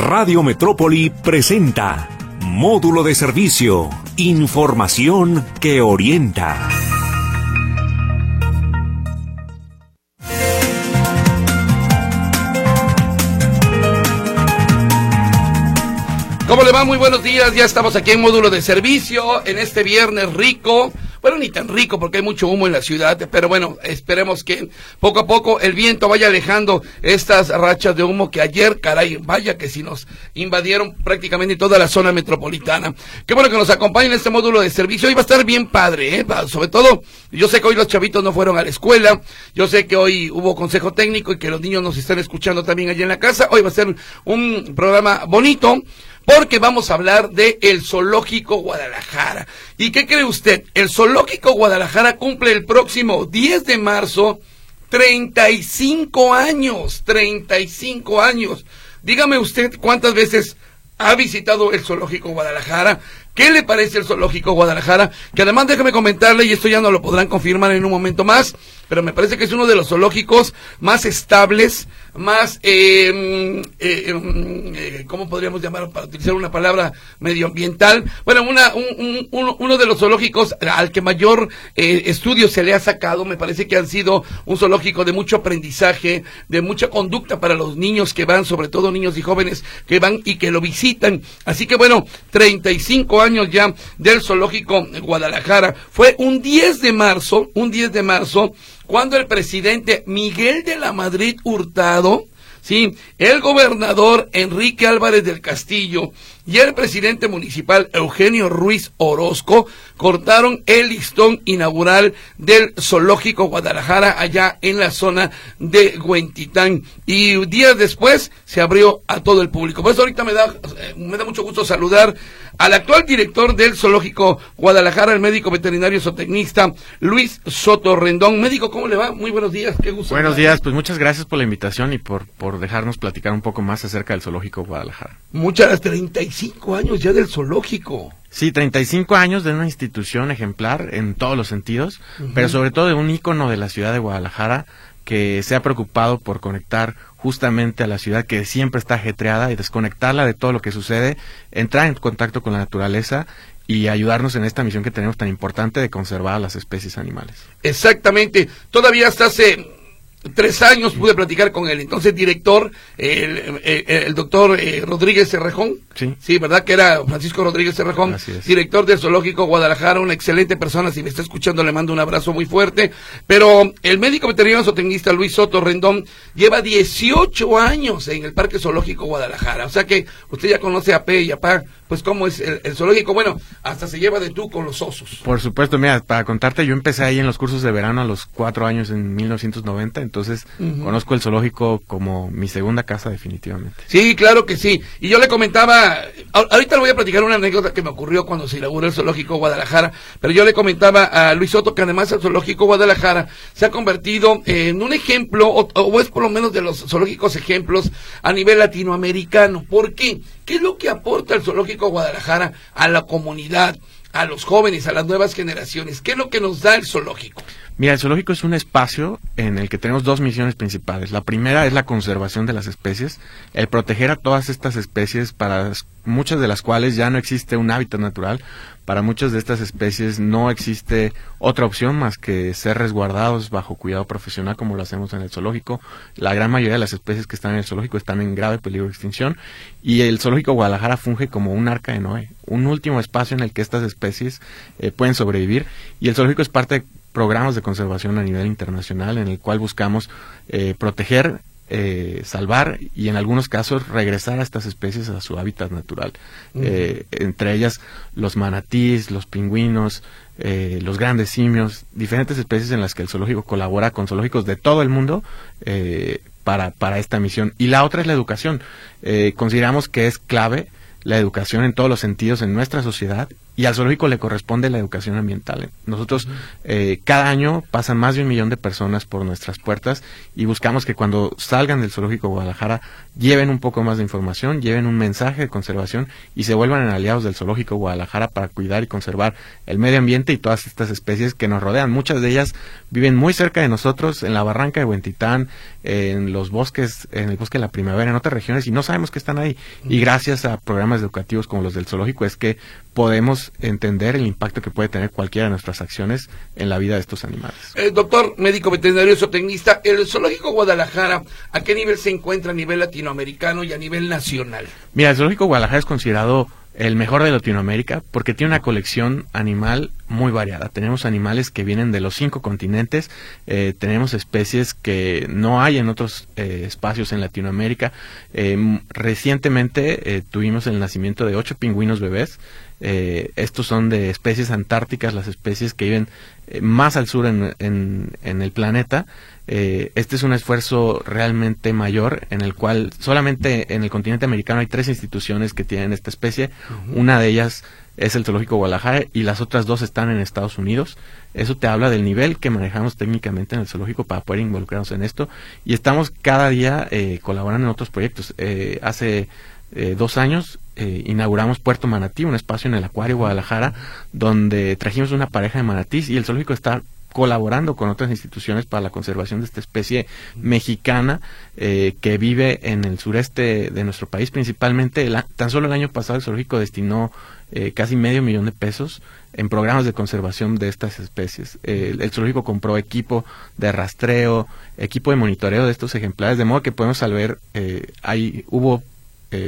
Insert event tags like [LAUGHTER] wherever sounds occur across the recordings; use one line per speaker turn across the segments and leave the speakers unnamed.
Radio Metrópoli presenta Módulo de Servicio, Información que orienta.
¿Cómo le va? Muy buenos días. Ya estamos aquí en módulo de servicio en este viernes rico. Bueno, ni tan rico porque hay mucho humo en la ciudad, pero bueno, esperemos que poco a poco el viento vaya alejando estas rachas de humo que ayer, caray, vaya que si nos invadieron prácticamente toda la zona metropolitana. Qué bueno que nos acompañen en este módulo de servicio. Hoy va a estar bien padre, ¿eh? Sobre todo, yo sé que hoy los chavitos no fueron a la escuela, yo sé que hoy hubo consejo técnico y que los niños nos están escuchando también allí en la casa. Hoy va a ser un programa bonito porque vamos a hablar de el Zoológico Guadalajara. ¿Y qué cree usted? El Zoológico Guadalajara cumple el próximo 10 de marzo 35 años, 35 años. Dígame usted cuántas veces ha visitado el Zoológico Guadalajara. ¿Qué le parece el Zoológico Guadalajara? Que además déjeme comentarle, y esto ya no lo podrán confirmar en un momento más, pero me parece que es uno de los zoológicos más estables, más, eh, eh, em, eh, ¿cómo podríamos llamar para utilizar una palabra medioambiental? Bueno, una, un, uno de los zoológicos al que mayor eh, estudio se le ha sacado, me parece que han sido un zoológico de mucho aprendizaje, de mucha conducta para los niños que van, sobre todo niños y jóvenes que van y que lo visitan. Así que bueno, 35 años ya del zoológico Guadalajara. Fue un 10 de marzo, un 10 de marzo, cuando el presidente Miguel de la Madrid Hurtado, sí, el gobernador Enrique Álvarez del Castillo y el presidente municipal Eugenio Ruiz Orozco cortaron el listón inaugural del Zoológico Guadalajara allá en la zona de Huentitán y días después se abrió a todo el público. Pues ahorita me da eh, me da mucho gusto saludar al actual director del Zoológico Guadalajara, el médico veterinario zootecnista Luis Soto Rendón. Médico, ¿cómo le va? Muy buenos días, qué gusto.
Buenos días, pues muchas gracias por la invitación y por, por dejarnos platicar un poco más acerca del Zoológico Guadalajara.
Muchas gracias, 35 años ya del zoológico.
Sí, 35 años de una institución ejemplar en todos los sentidos, pero sobre todo de un ícono de la ciudad de Guadalajara que se ha preocupado por conectar justamente a la ciudad que siempre está ajetreada y desconectarla de todo lo que sucede, entrar en contacto con la naturaleza y ayudarnos en esta misión que tenemos tan importante de conservar las especies animales.
Exactamente. Todavía hasta hace tres años pude platicar con el entonces director, el, el, doctor eh, Rodríguez Cerrejón.
Sí.
Sí, ¿verdad? Que era Francisco Rodríguez Cerrejón, director del Zoológico Guadalajara, una excelente persona. Si me está escuchando, le mando un abrazo muy fuerte. Pero el médico veterinario zootecnista Luis Soto Rendón lleva 18 años en el Parque Zoológico Guadalajara. O sea que usted ya conoce a P y a Pa, pues cómo es el, zoológico. Bueno, hasta se lleva de tú con los osos.
Por supuesto, mira, para contarte, yo empecé ahí en los cursos de verano a los cuatro años en 1990 entonces conozco el zoológico como mi segunda casa definitivamente.
Sí, claro que sí. Y yo le comentaba, ahorita le voy a platicar una anécdota que me ocurrió cuando se inauguró el zoológico Guadalajara, pero yo le comentaba a Luis Soto que además el zoológico Guadalajara se ha convertido en un ejemplo, o, es por lo menos de los zoológicos ejemplos a nivel latinoamericano. ¿Por qué? ¿Qué es lo que aporta el zoológico Guadalajara a la comunidad? A los jóvenes, a las nuevas generaciones? ¿Qué es lo que nos da el zoológico?
Mira, el zoológico es un espacio en el que tenemos dos misiones principales. La primera es la conservación de las especies, el proteger a todas estas especies para muchas de las cuales ya no existe un hábitat natural. Para muchas de estas especies no existe otra opción más que ser resguardados bajo cuidado profesional como lo hacemos en el zoológico. La gran mayoría de las especies que están en el zoológico están en grave peligro de extinción y el zoológico Guadalajara funge como un arca de Noé, un último espacio en el que estas especies eh, pueden sobrevivir y el zoológico es parte programas de conservación a nivel internacional en el cual buscamos eh, proteger, eh, salvar y en algunos casos regresar a estas especies a su hábitat natural. Eh, entre ellas los manatíes, los pingüinos, los grandes simios, diferentes especies en las que el zoológico colabora con zoológicos de todo el mundo para, para esta misión. Y la otra es la educación. consideramos que es clave la educación en todos los sentidos en nuestra sociedad y al zoológico le corresponde la educación ambiental. Nosotros eh, cada año pasan más de un millón de personas por nuestras puertas y buscamos que cuando salgan del zoológico Guadalajara lleven un poco más de información, lleven un mensaje de conservación y se vuelvan aliados del zoológico Guadalajara para cuidar y conservar el medio ambiente y todas estas especies que nos rodean. Muchas de ellas viven muy cerca de nosotros, en la barranca de Huentitán, en los bosques, en el bosque de la primavera, en otras regiones y no sabemos que están ahí. Y gracias a programas educativos como los del zoológico es que podemos entender el impacto que puede tener cualquiera de nuestras acciones en la vida de estos animales.
Eh, doctor, médico veterinario zootecnista, ¿el zoológico Guadalajara a qué nivel se encuentra a nivel latinoamericano y a nivel nacional?
Mira, el zoológico Guadalajara es considerado el mejor de Latinoamérica porque tiene una colección animal muy variada. Tenemos animales que vienen de los cinco continentes, eh, tenemos especies que no hay en otros eh, espacios en Latinoamérica. Eh, recientemente tuvimos el nacimiento de ocho pingüinos bebés. estos son de especies antárticas, las especies que viven más al sur en el planeta. Eh, este es un esfuerzo realmente mayor en el cual solamente en el continente americano hay tres instituciones que tienen esta especie. Una de ellas es el Zoológico Guadalajara y las otras dos están en Estados Unidos. Eso te habla del nivel que manejamos técnicamente en el zoológico para poder involucrarnos en esto. Y estamos cada día eh, colaborando en otros proyectos. Eh, hace dos años inauguramos Puerto Manatí, un espacio en el Acuario Guadalajara, donde trajimos una pareja de manatís y el zoológico está colaborando con otras instituciones para la conservación de esta especie mexicana eh, que vive en el sureste de nuestro país principalmente. tan solo el año pasado el zoológico destinó eh, casi medio millón de pesos en programas de conservación de estas especies. el zoológico compró equipo de rastreo, equipo de monitoreo de estos ejemplares, de modo que podemos saber, eh, hay, hubo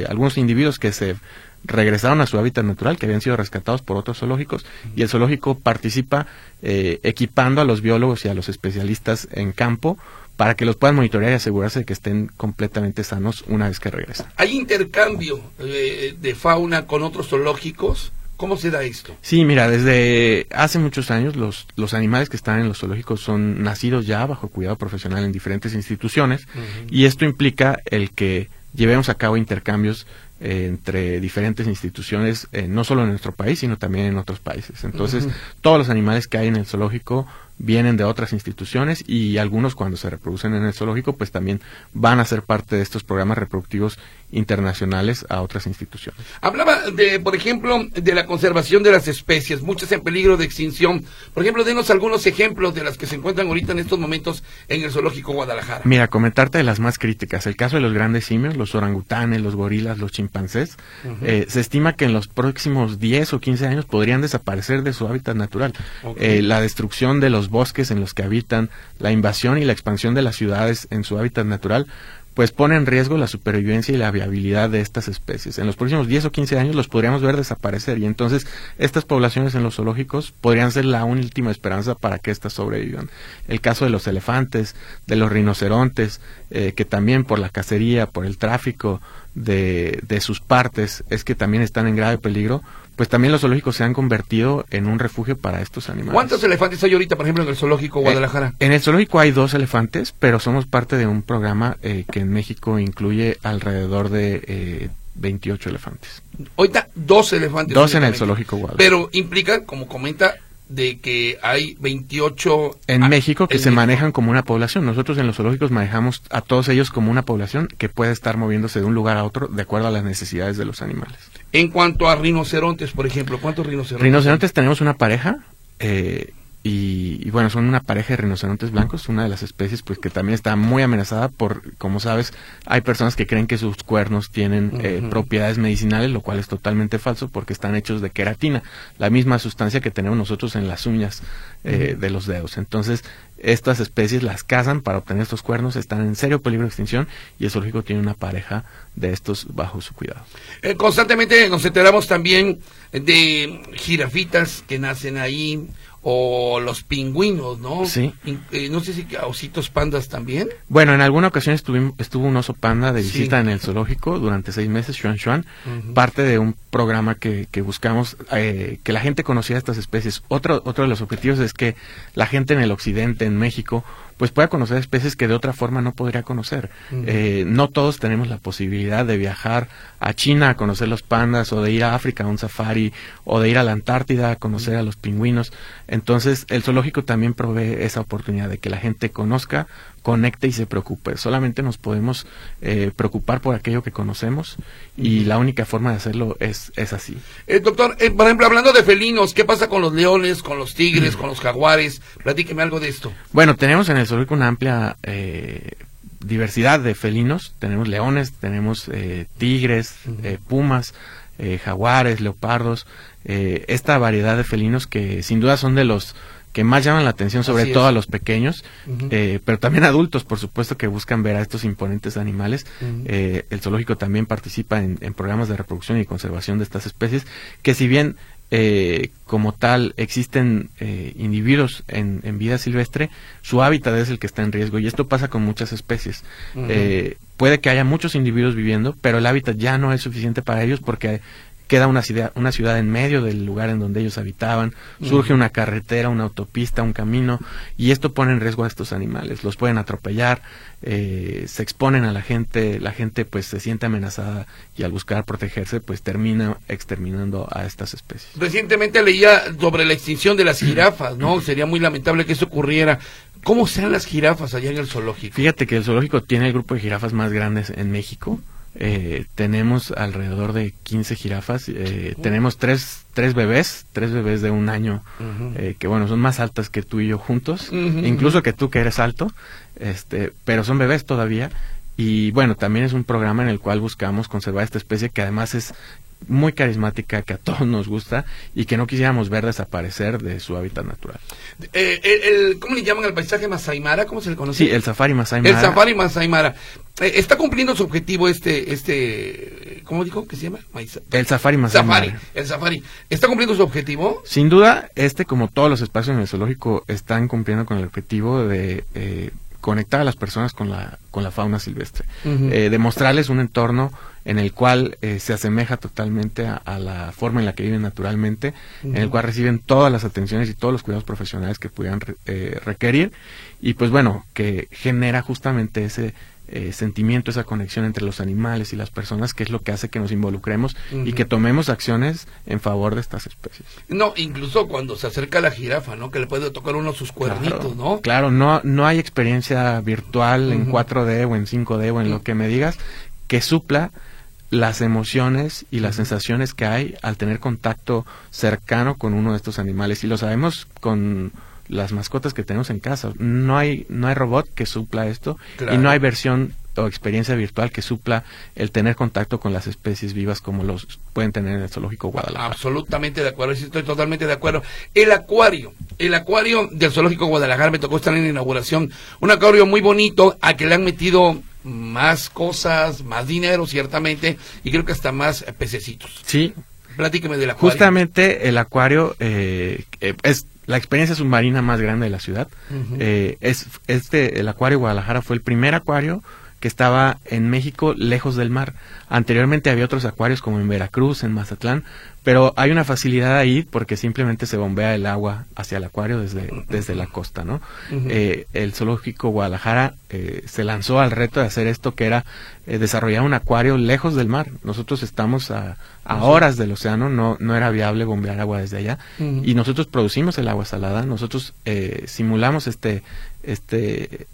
algunos individuos que se regresaron a su hábitat natural, que habían sido rescatados por otros zoológicos, y el zoológico participa eh, equipando a los biólogos y a los especialistas en campo para que los puedan monitorear y asegurarse de que estén completamente sanos una vez que regresan.
¿Hay intercambio eh, de fauna con otros zoológicos? ¿Cómo se da esto?
Sí, mira, desde hace muchos años los, los animales que están en los zoológicos son nacidos ya bajo cuidado profesional en diferentes instituciones y esto implica el que llevemos a cabo intercambios entre diferentes instituciones, eh, no solo en nuestro país, sino también en otros países. Entonces, todos los animales que hay en el zoológico vienen de otras instituciones y algunos cuando se reproducen en el zoológico, pues también van a ser parte de estos programas reproductivos internacionales a otras instituciones.
Hablaba de, por ejemplo, de la conservación de las especies, muchas en peligro de extinción. Por ejemplo, denos algunos ejemplos de las que se encuentran ahorita en estos momentos en el Zoológico Guadalajara.
Mira, comentarte de las más críticas. El caso de los grandes simios, los orangutanes, los gorilas, los chimpancés. Eh, se estima que en los próximos 10 o 15 años podrían desaparecer de su hábitat natural. Eh, la destrucción de los bosques en los que habitan, la invasión y la expansión de las ciudades en su hábitat natural pues pone en riesgo la supervivencia y la viabilidad de estas especies. En los próximos 10 o 15 años los podríamos ver desaparecer y entonces estas poblaciones en los zoológicos podrían ser la última esperanza para que éstas sobrevivan. El caso de los elefantes, de los rinocerontes, eh, que también por la cacería, por el tráfico de, de sus partes, es que también están en grave peligro, pues también los zoológicos se han convertido en un refugio para estos animales.
¿Cuántos elefantes hay ahorita, por ejemplo, en el zoológico eh, Guadalajara?
en el zoológico hay dos elefantes, pero somos parte de un programa eh, que en México incluye alrededor de 28 eh, elefantes.
Ahorita dos elefantes.
Dos en el zoológico Guadalajara.
Pero implica, como comenta, de que hay 28
en México que se manejan como una población. Nosotros en los zoológicos manejamos a todos ellos como una población que puede estar moviéndose de un lugar a otro de acuerdo a las necesidades de los animales.
En cuanto a rinocerontes, por ejemplo, ¿cuántos rinocerontes?
Rinocerontes tenemos una pareja eh, y, bueno, son una pareja de rinocerontes blancos, una de las especies pues que también está muy amenazada por, como sabes, hay personas que creen que sus cuernos tienen eh, propiedades medicinales, lo cual es totalmente falso porque están hechos de queratina, la misma sustancia que tenemos nosotros en las uñas eh, de los dedos. Entonces, estas especies las cazan para obtener estos cuernos, están en serio peligro de extinción y el zoológico tiene una pareja de estos bajo su cuidado.
Eh, constantemente nos enteramos también de jirafitas que nacen ahí o los pingüinos, ¿no?
Sí.
Eh, no sé si ositos pandas también.
Bueno, en alguna ocasión estuvo un oso panda de visita en el zoológico durante seis meses, Xuan Xuan, parte de un programa que, que buscamos eh, que la gente conociera estas especies. Otro, otro de los objetivos es que la gente en el occidente, en México, pues pueda conocer especies que de otra forma no podría conocer. Eh, no todos tenemos la posibilidad de viajar a China a conocer los pandas o de ir a África a un safari o de ir a la Antártida a conocer a los pingüinos. Entonces el zoológico también provee esa oportunidad de que la gente conozca, conecte y se preocupe. Solamente nos podemos eh, preocupar por aquello que conocemos y la única forma de hacerlo es, es así.
Eh, doctor, eh, por ejemplo, hablando de felinos, ¿qué pasa con los leones, con los tigres, con los jaguares? Platíqueme algo de esto.
Bueno, tenemos en el zoológico una amplia diversidad de felinos. Tenemos leones, tenemos tigres, pumas, jaguares, leopardos. esta variedad de felinos que sin duda son de los que más llaman la atención, sobre todo a los pequeños, eh, pero también adultos, por supuesto, que buscan ver a estos imponentes animales. Eh, el zoológico también participa en, programas de reproducción y conservación de estas especies, que si bien eh, como tal existen individuos en, vida silvestre, su hábitat es el que está en riesgo y esto pasa con muchas especies. puede que haya muchos individuos viviendo, pero el hábitat ya no es suficiente para ellos porque queda una ciudad, una ciudad en medio del lugar en donde ellos habitaban, surge una carretera, una autopista, un camino, y esto pone en riesgo a estos animales, los pueden atropellar, eh, se exponen a la gente, la gente pues se siente amenazada y al buscar protegerse pues termina exterminando a estas especies.
Recientemente leía sobre la extinción de las jirafas, ¿no? Sería muy lamentable que eso ocurriera. ¿Cómo sean las jirafas allá en el zoológico?
Fíjate que el zoológico tiene el grupo de jirafas más grandes en México. Eh, tenemos alrededor de 15 jirafas, eh, tenemos tres, tres bebés, tres bebés de un año, eh, que bueno, son más altas que tú y yo juntos, incluso que tú que eres alto, este, pero son bebés todavía. Y bueno, también es un programa en el cual buscamos conservar esta especie que además es muy carismática que a todos nos gusta y que no quisiéramos ver desaparecer de su hábitat natural.
Eh, el, ¿Cómo le llaman al paisaje Masaimara? ¿Cómo se le conoce?
Sí, el safari Masaimara.
El safari Masaimara. Eh, ¿Está cumpliendo su objetivo este, este, ¿cómo dijo que se llama?
El safari Masaimara.
Safari, el safari. ¿Está cumpliendo su objetivo?
Sin duda, este como todos los espacios en el zoológico están cumpliendo con el objetivo de eh, conectar a las personas con la, con la fauna silvestre, eh, demostrarles un entorno en el cual eh, se asemeja totalmente a, la forma en la que viven naturalmente, en el cual reciben todas las atenciones y todos los cuidados profesionales que pudieran eh, requerir, y pues bueno, que genera justamente ese eh, sentimiento, esa conexión entre los animales y las personas, que es lo que hace que nos involucremos y que tomemos acciones en favor de estas especies.
No, incluso cuando se acerca la jirafa, ¿no? Que le puede tocar uno sus cuernitos, ¿no?
Claro, no, no hay experiencia virtual en 4D o en 5D o en lo que me digas que supla las emociones y las sensaciones que hay al tener contacto cercano con uno de estos animales. Y lo sabemos con las mascotas que tenemos en casa. No hay, no hay robot que supla esto y no hay versión o experiencia virtual que supla el tener contacto con las especies vivas como los pueden tener en el zoológico Guadalajara.
Absolutamente de acuerdo, estoy totalmente de acuerdo. El acuario, el acuario del zoológico Guadalajara me tocó estar en la inauguración, un acuario muy bonito a que le han metido más cosas, más dinero ciertamente y creo que hasta más pececitos.
Sí.
Platíqueme del acuario.
Justamente el acuario eh, eh, es la experiencia submarina más grande de la ciudad. Eh, es este el acuario Guadalajara fue el primer acuario que estaba en México lejos del mar. Anteriormente había otros acuarios como en Veracruz, en Mazatlán, pero hay una facilidad ahí porque simplemente se bombea el agua hacia el acuario desde, desde la costa, ¿no? Eh, el zoológico Guadalajara eh, se lanzó al reto de hacer esto que era eh, desarrollar un acuario lejos del mar. Nosotros estamos a, a horas del océano, no, no era viable bombear agua desde allá y nosotros producimos el agua salada, nosotros simulamos este, este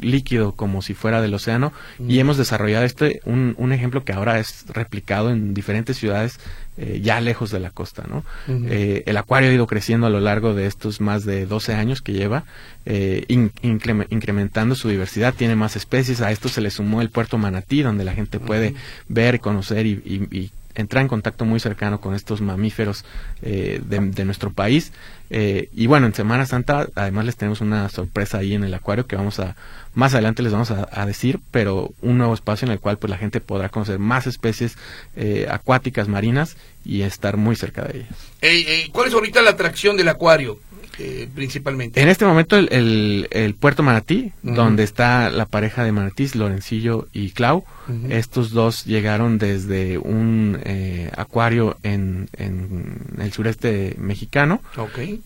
líquido como si fuera del océano y hemos desarrollado este un, un, ejemplo que ahora es replicado en diferentes ciudades eh, ya lejos de la costa no eh, el acuario ha ido creciendo a lo largo de estos más de 12 años que lleva eh, incrementando su diversidad tiene más especies a esto se le sumó el puerto manatí donde la gente puede ver conocer y, y entrar en contacto muy cercano con estos mamíferos eh, de, nuestro país. Eh, y bueno, en Semana Santa además les tenemos una sorpresa ahí en el acuario que vamos a, más adelante les vamos a, decir, pero un nuevo espacio en el cual pues la gente podrá conocer más especies eh, acuáticas marinas y estar muy cerca de ellas.
¿Cuál es ahorita la atracción del acuario? Eh, principalmente?
En este momento el, el, puerto Manatí, donde está la pareja de Manatís, Lorencillo y Clau. Estos dos llegaron desde un eh, acuario en, en, el sureste mexicano.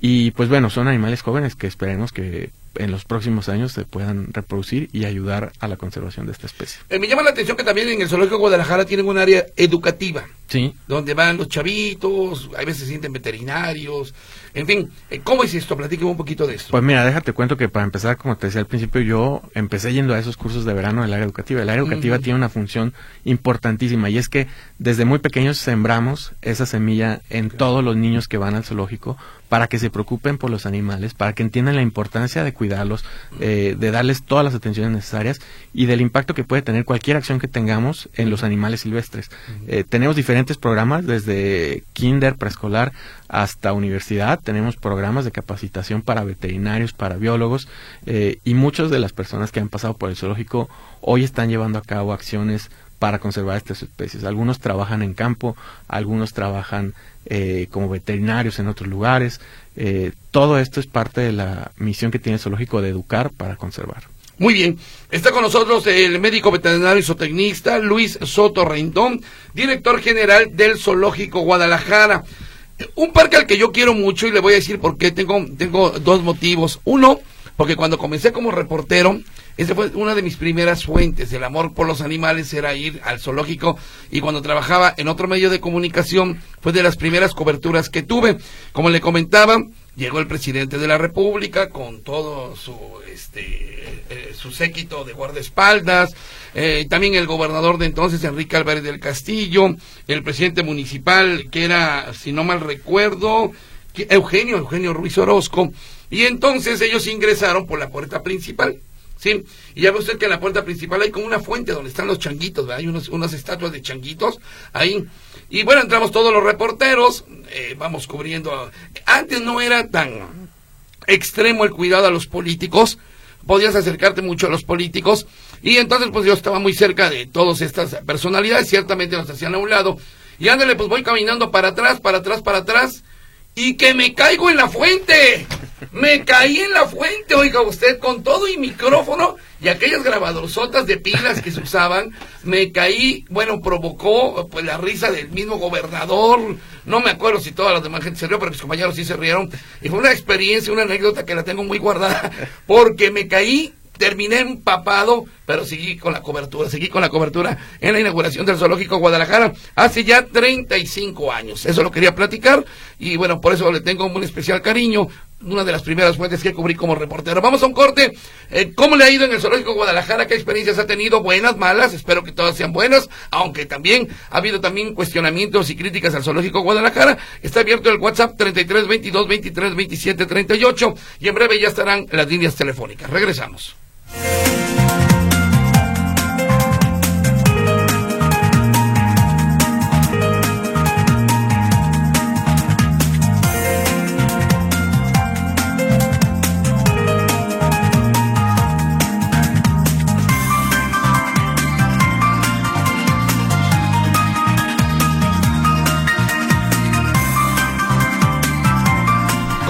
Y pues bueno, son animales jóvenes que esperemos que en los próximos años se puedan reproducir y ayudar a la conservación de esta especie.
Eh, me llama la atención que también en el Zoológico de Guadalajara tienen un área educativa.
Sí.
Donde van los chavitos, a veces se sienten veterinarios, en fin, eh, ¿cómo es esto? Platíqueme un poquito de esto.
Pues mira, déjate cuento que para empezar, como te decía al principio, yo empecé yendo a esos cursos de verano del área educativa. El área educativa tiene una función importantísima y es que desde muy pequeños sembramos esa semilla en todos los niños que van al zoológico para que se preocupen por los animales, para que entiendan la importancia de cuidarlos, eh, de darles todas las atenciones necesarias y del impacto que puede tener cualquier acción que tengamos en los animales silvestres. Eh, tenemos diferentes programas, desde kinder, preescolar, hasta universidad. Tenemos programas de capacitación para veterinarios, para biólogos eh, y muchas de las personas que han pasado por el zoológico hoy están llevando a cabo acciones para conservar estas especies. Algunos trabajan en campo, algunos trabajan eh, como veterinarios en otros lugares. Eh, todo esto es parte de la misión que tiene el zoológico de educar para conservar.
Muy bien, está con nosotros el médico veterinario y zootecnista Luis Soto Reindón, director general del Zoológico Guadalajara. Un parque al que yo quiero mucho y le voy a decir por qué. Tengo, tengo dos motivos. Uno, porque cuando comencé como reportero, esa fue una de mis primeras fuentes. El amor por los animales era ir al zoológico y cuando trabajaba en otro medio de comunicación fue de las primeras coberturas que tuve. Como le comentaba, llegó el presidente de la República con todo su, este, eh, su séquito de guardaespaldas, eh, también el gobernador de entonces, Enrique Álvarez del Castillo, el presidente municipal, que era, si no mal recuerdo, Eugenio, Eugenio Ruiz Orozco, y entonces ellos ingresaron por la puerta principal. ¿Sí? Y ya ve usted que en la puerta principal hay como una fuente donde están los changuitos. Hay unos, unas estatuas de changuitos ahí. Y bueno, entramos todos los reporteros, eh, vamos cubriendo. Antes no era tan extremo el cuidado a los políticos, podías acercarte mucho a los políticos, y entonces pues yo estaba muy cerca de todas estas personalidades, ciertamente nos hacían a un lado, y ándale, pues voy caminando para atrás, para atrás, para atrás, y que me caigo en la fuente. Me caí en la fuente, oiga usted, con todo y micrófono y aquellas grabadorzotas de pilas que se usaban, me caí, bueno, provocó pues la risa del mismo gobernador, no me acuerdo si toda la demás gente se rió, pero mis compañeros sí se rieron, y fue una experiencia, una anécdota que la tengo muy guardada, porque me caí terminé empapado, pero seguí con la cobertura, seguí con la cobertura en la inauguración del Zoológico Guadalajara hace ya 35 años. Eso lo quería platicar y bueno, por eso le tengo un especial cariño una de las primeras fuentes que cubrí como reportero. Vamos a un corte. Eh, ¿Cómo le ha ido en el Zoológico Guadalajara? ¿Qué experiencias ha tenido? Buenas, malas. Espero que todas sean buenas. Aunque también ha habido también cuestionamientos y críticas al Zoológico Guadalajara. Está abierto el WhatsApp 33 22 23 27 38 y en breve ya estarán las líneas telefónicas. Regresamos.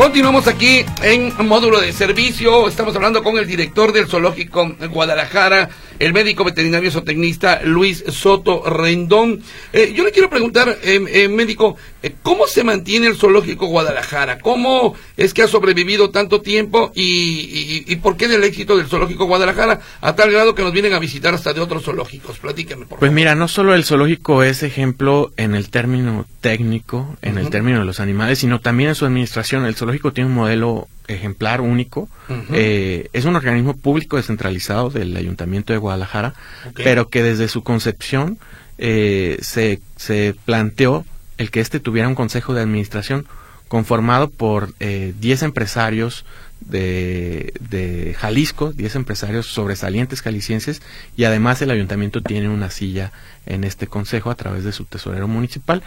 Continuamos aquí en módulo de servicio. Estamos hablando con el director del Zoológico Guadalajara, el médico veterinario zootecnista Luis Soto Rendón. Eh, yo le quiero preguntar, eh, eh, médico, ¿cómo se mantiene el Zoológico Guadalajara? ¿Cómo es que ha sobrevivido tanto tiempo y, y, por qué del éxito del Zoológico Guadalajara a tal grado que nos vienen a visitar hasta de otros zoológicos? Platíqueme, por
Pues mira, no solo el zoológico es ejemplo en el término técnico, en el término de los animales, sino también en su administración. El zoológico tiene un modelo ejemplar único. Eh, es un organismo público descentralizado del Ayuntamiento de Guadalajara, pero que desde su concepción eh, se, se planteó el que éste tuviera un consejo de administración conformado por 10 eh, empresarios de, de, Jalisco, 10 empresarios sobresalientes jaliscienses y además el ayuntamiento tiene una silla en este consejo a través de su tesorero municipal.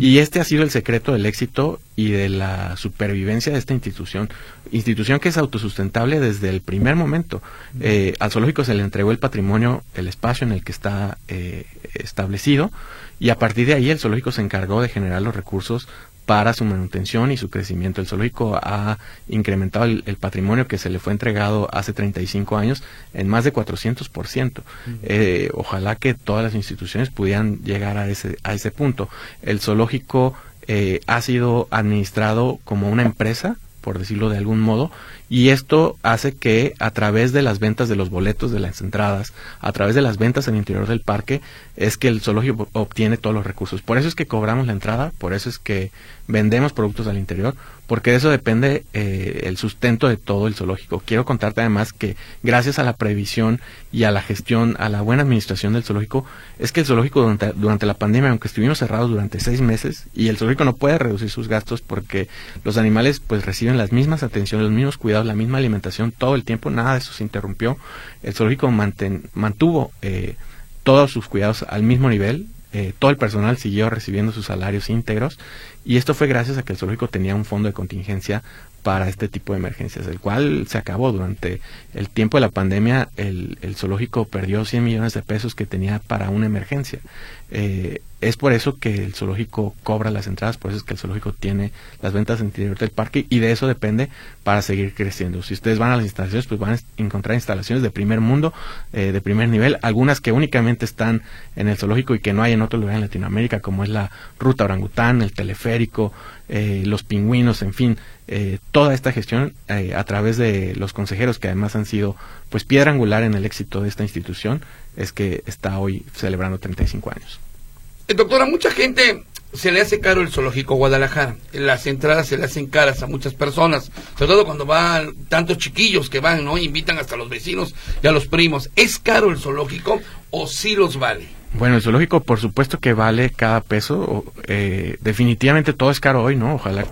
Y este ha sido el secreto del éxito y de la supervivencia de esta institución, institución que es autosustentable desde el primer momento. Eh, al zoológico se le entregó el patrimonio, el espacio en el que está eh, establecido y a partir de ahí el zoológico se encargó de generar los recursos para su manutención y su crecimiento. El zoológico ha incrementado el, patrimonio que se le fue entregado hace 35 años en más de 400%. eh, ojalá que todas las instituciones pudieran llegar a ese, a ese punto. El zoológico eh, ha sido administrado como una empresa por decirlo de algún modo, y esto hace que a través de las ventas de los boletos de las entradas, a través de las ventas en el interior del parque, es que el zoológico obtiene todos los recursos. Por eso es que cobramos la entrada, por eso es que vendemos productos al interior, porque de eso depende eh, el sustento de todo el zoológico. Quiero contarte además que gracias a la previsión y a la gestión, a la buena administración del zoológico, es que el zoológico durante, durante la pandemia, aunque estuvimos cerrados durante seis meses, y el zoológico no puede reducir sus gastos porque los animales pues reciben las mismas atenciones, los mismos cuidados, la misma alimentación todo el tiempo, nada de eso se interrumpió. El zoológico mantuvo eh, todos sus cuidados al mismo nivel, eh, todo el personal siguió recibiendo sus salarios íntegros y esto fue gracias a que el zoológico tenía un fondo de contingencia para este tipo de emergencias, el cual se acabó durante el tiempo de la pandemia. El, zoológico perdió 100 millones de pesos que tenía para una emergencia. Eh, es por eso que el zoológico cobra las entradas, por eso es que el zoológico tiene las ventas en interior del parque y de eso depende para seguir creciendo. Si ustedes van a las instalaciones, pues van a encontrar instalaciones de primer mundo, eh, de primer nivel, algunas que únicamente están en el zoológico y que no hay en otro lugar en Latinoamérica, como es la ruta orangután, el teleférico, eh, los pingüinos, en fin, eh, toda esta gestión eh, a través de los consejeros que además han sido pues piedra angular en el éxito de esta institución es que está hoy celebrando 35 años.
Eh, doctora, mucha gente se le hace caro el zoológico Guadalajara. Las entradas se le hacen caras a muchas personas, sobre todo cuando van tantos chiquillos que van, ¿no? Invitan hasta a los vecinos y a los primos. ¿Es caro el zoológico o sí los vale?
Bueno, el zoológico por supuesto que vale cada peso. definitivamente todo es caro hoy, ¿no? Ojalá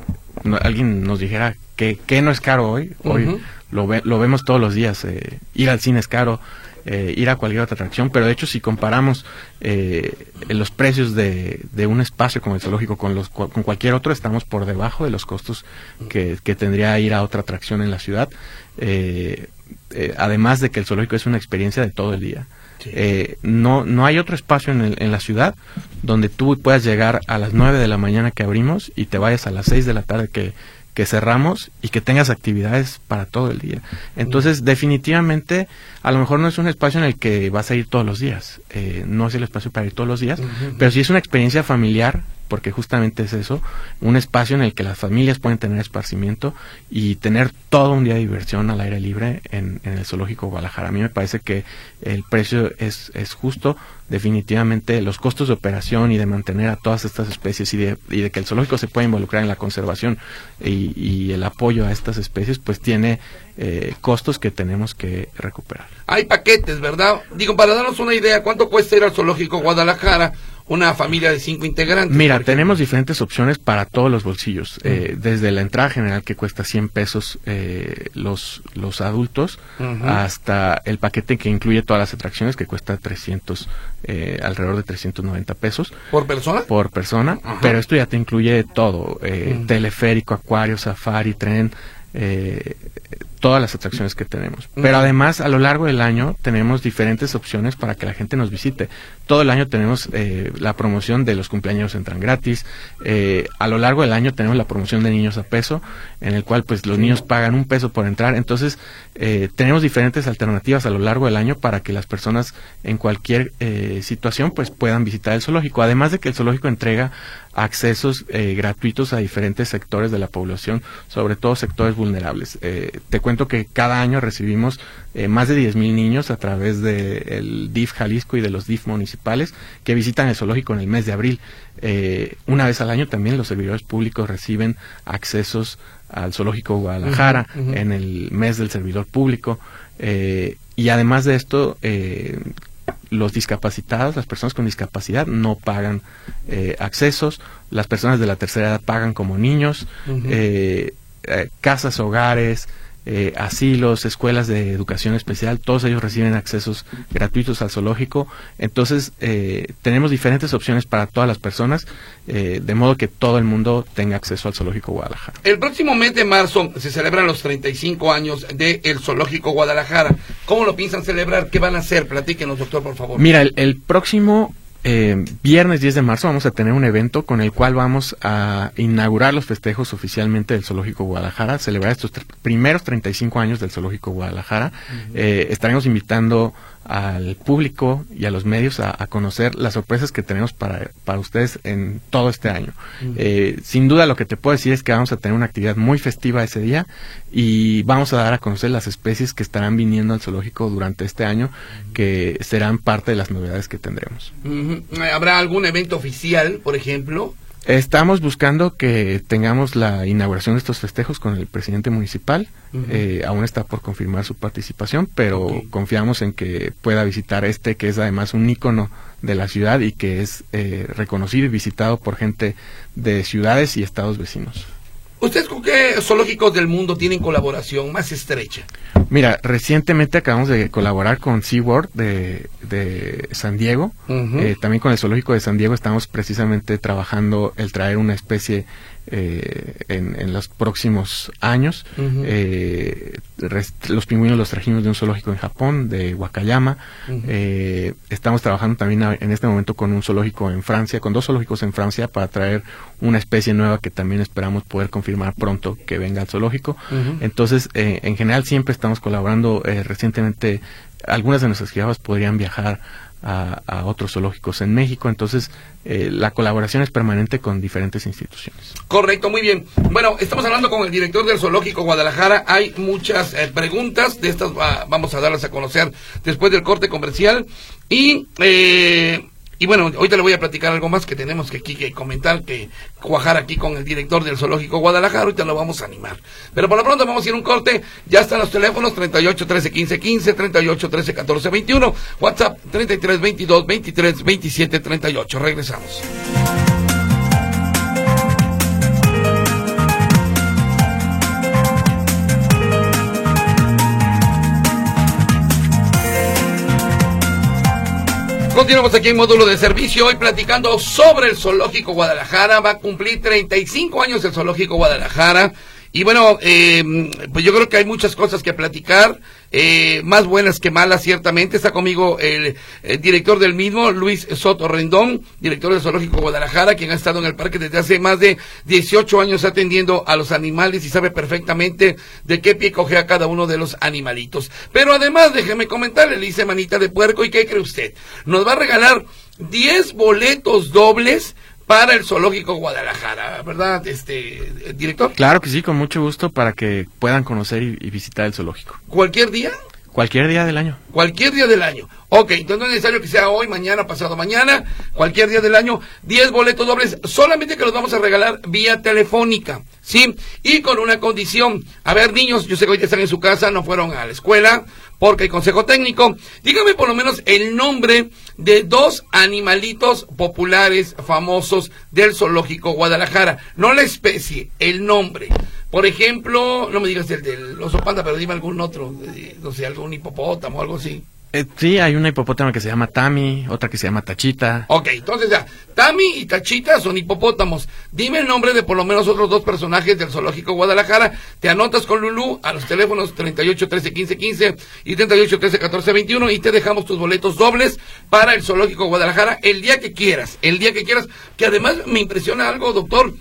alguien nos dijera que, no es caro hoy, hoy lo, lo vemos todos los días, eh, ir al cine es caro, eh, ir a cualquier otra atracción, pero de hecho si comparamos eh, los precios de, de, un espacio como el zoológico con, los, con cualquier otro, estamos por debajo de los costos que, que tendría ir a otra atracción en la ciudad, además de que el zoológico es una experiencia de todo el día. Eh, no, no hay otro espacio en, en, la ciudad donde tú puedas llegar a las 9 de la mañana que abrimos y te vayas a las 6 de la tarde que, que cerramos y que tengas actividades para todo el día. Entonces, definitivamente, a lo mejor no es un espacio en el que vas a ir todos los días, eh, no es el espacio para ir todos los días, pero sí es una experiencia familiar porque justamente es eso, un espacio en el que las familias pueden tener esparcimiento y tener todo un día de diversión al aire libre en, el zoológico Guadalajara. A mí me parece que el precio es, es justo, definitivamente los costos de operación y de mantener a todas estas especies y de, y de que el zoológico se pueda involucrar en la conservación y, el apoyo a estas especies, pues tiene eh, costos que tenemos que recuperar.
Hay paquetes, ¿verdad? Digo, para darnos una idea, ¿cuánto cuesta ir al zoológico Guadalajara? Una familia de cinco integrantes.
Mira, tenemos diferentes opciones para todos los bolsillos. Eh, desde la entrada general que cuesta 100 pesos eh, los, los adultos, hasta el paquete que incluye todas las atracciones que cuesta 300, eh, alrededor de 390 pesos.
¿Por persona?
Por persona, pero esto ya te incluye todo, teleférico, acuario, safari, tren, eh, todas las atracciones que tenemos. Pero además, a lo largo del año tenemos diferentes opciones para que la gente nos visite. Todo el año tenemos eh, la promoción de los cumpleaños entran gratis. Eh, a lo largo del año tenemos la promoción de niños a peso, en el cual pues los niños pagan un peso por entrar. Entonces, eh, tenemos diferentes alternativas a lo largo del año para que las personas en cualquier situación pues puedan visitar el zoológico. Además de que el zoológico entrega accesos gratuitos a diferentes sectores de la población, sobre todo sectores vulnerables. te cuento que cada año recibimos eh, más de 10.000 niños a través del DIF Jalisco y de los DIF municipales que visitan el zoológico en el mes de abril. Eh, una vez al año también los servidores públicos reciben accesos al zoológico Guadalajara en el mes del servidor público. Eh, y además de esto, los discapacitados, las personas con discapacidad no pagan accesos, las personas de la tercera edad pagan como niños, casas, hogares, eh, asilos, escuelas de educación especial, todos ellos reciben accesos gratuitos al zoológico. Entonces, eh, tenemos diferentes opciones para todas las personas, eh, de modo que todo el mundo tenga acceso al zoológico Guadalajara.
El próximo mes de marzo se celebran los 35 años del zoológico Guadalajara. ¿Cómo lo piensan celebrar? ¿Qué van a hacer? Platíquenos, doctor, por favor.
Mira, el próximo eh, viernes 10 de marzo vamos a tener un evento con el cual vamos a inaugurar los festejos oficialmente del Zoológico Guadalajara, celebrar estos primeros 35 años del Zoológico Guadalajara. eh, estaremos invitando al público y a los medios a, conocer las sorpresas que tenemos para, para ustedes en todo este año. Eh, sin duda lo que te puedo decir es que vamos a tener una actividad muy festiva ese día y vamos a dar a conocer las especies que estarán viniendo al zoológico durante este año, que serán parte de las novedades que tendremos.
¿Habrá algún evento oficial, por ejemplo?
Estamos buscando que tengamos la inauguración de estos festejos con el presidente municipal. Eh, aún está por confirmar su participación, pero confiamos en que pueda visitar este, que es además un ícono de la ciudad y que es eh, reconocido y visitado por gente de ciudades y estados vecinos.
¿Ustedes con qué zoológicos del mundo tienen colaboración más estrecha?
Mira, recientemente acabamos de colaborar con SeaWorld de, de San Diego. Eh, también con el zoológico de San Diego estamos precisamente trabajando el traer una especie eh, en, los próximos años. Eh, los pingüinos los trajimos de un zoológico en Japón, de Wakayama. Eh, estamos trabajando también en este momento con un zoológico en Francia, con dos zoológicos en Francia para traer una especie nueva que también esperamos poder confirmar pronto que venga al zoológico. Entonces, en general siempre estamos colaborando. recientemente, algunas de nuestras jirafas podrían viajar a, otros zoológicos en México. Entonces, eh, la colaboración es permanente con diferentes instituciones.
Correcto, muy bien. Bueno, estamos hablando con el director del Zoológico Guadalajara. Hay muchas eh, preguntas, de estas vamos a darlas a conocer después del corte comercial. Y eh, y bueno, ahorita le voy a platicar algo más que tenemos que aquí que comentar, que cuajar aquí con el director del Zoológico Guadalajara, ahorita lo vamos a animar. Pero por lo pronto vamos a ir un corte, ya están los teléfonos 38 13 15 15, 38 13 14 21, WhatsApp 33 22 23 27 38. Regresamos. Continuamos aquí en módulo de servicio, hoy platicando sobre el Zoológico Guadalajara. Va a cumplir 35 años el Zoológico Guadalajara. Y bueno, eh, pues yo creo que hay muchas cosas que platicar, eh, más buenas que malas, ciertamente. Está conmigo el, director del mismo, Luis Soto Rendón, director del Zoológico Guadalajara, quien ha estado en el parque desde hace más de 18 años atendiendo a los animales y sabe perfectamente de qué pie coge a cada uno de los animalitos. Pero además, déjeme comentarle, le hice manita de puerco, ¿y qué cree usted? Nos va a regalar 10 boletos dobles para el Zoológico Guadalajara, ¿verdad, este director?
Claro que sí, con mucho gusto para que puedan conocer y, visitar el zoológico.
¿Cualquier día?
Cualquier día del año.
Cualquier día del año. Ok, entonces no es necesario que sea hoy, mañana, pasado mañana, cualquier día del año, 10 boletos dobles, solamente que los vamos a regalar vía telefónica, ¿sí? Y con una condición. A ver, niños, yo sé que hoy están en su casa, no fueron a la escuela, porque hay consejo técnico. Dígame por lo menos el nombre de dos animalitos populares famosos del zoológico Guadalajara. No la especie, el nombre. Por ejemplo, no me digas el del oso panda, pero dime algún otro, eh, no sé, algún hipopótamo algo así.
Eh, sí, hay una hipopótama que se llama Tami, otra que se llama Tachita.
Ok, entonces ya, Tami y Tachita son hipopótamos. Dime el nombre de por lo menos otros dos personajes del Zoológico Guadalajara. Te anotas con Lulú a los teléfonos 38 13 15 15 y 38 13 14 21 y te dejamos tus boletos dobles para el Zoológico Guadalajara el día que quieras, el día que quieras. Que además me impresiona algo, doctor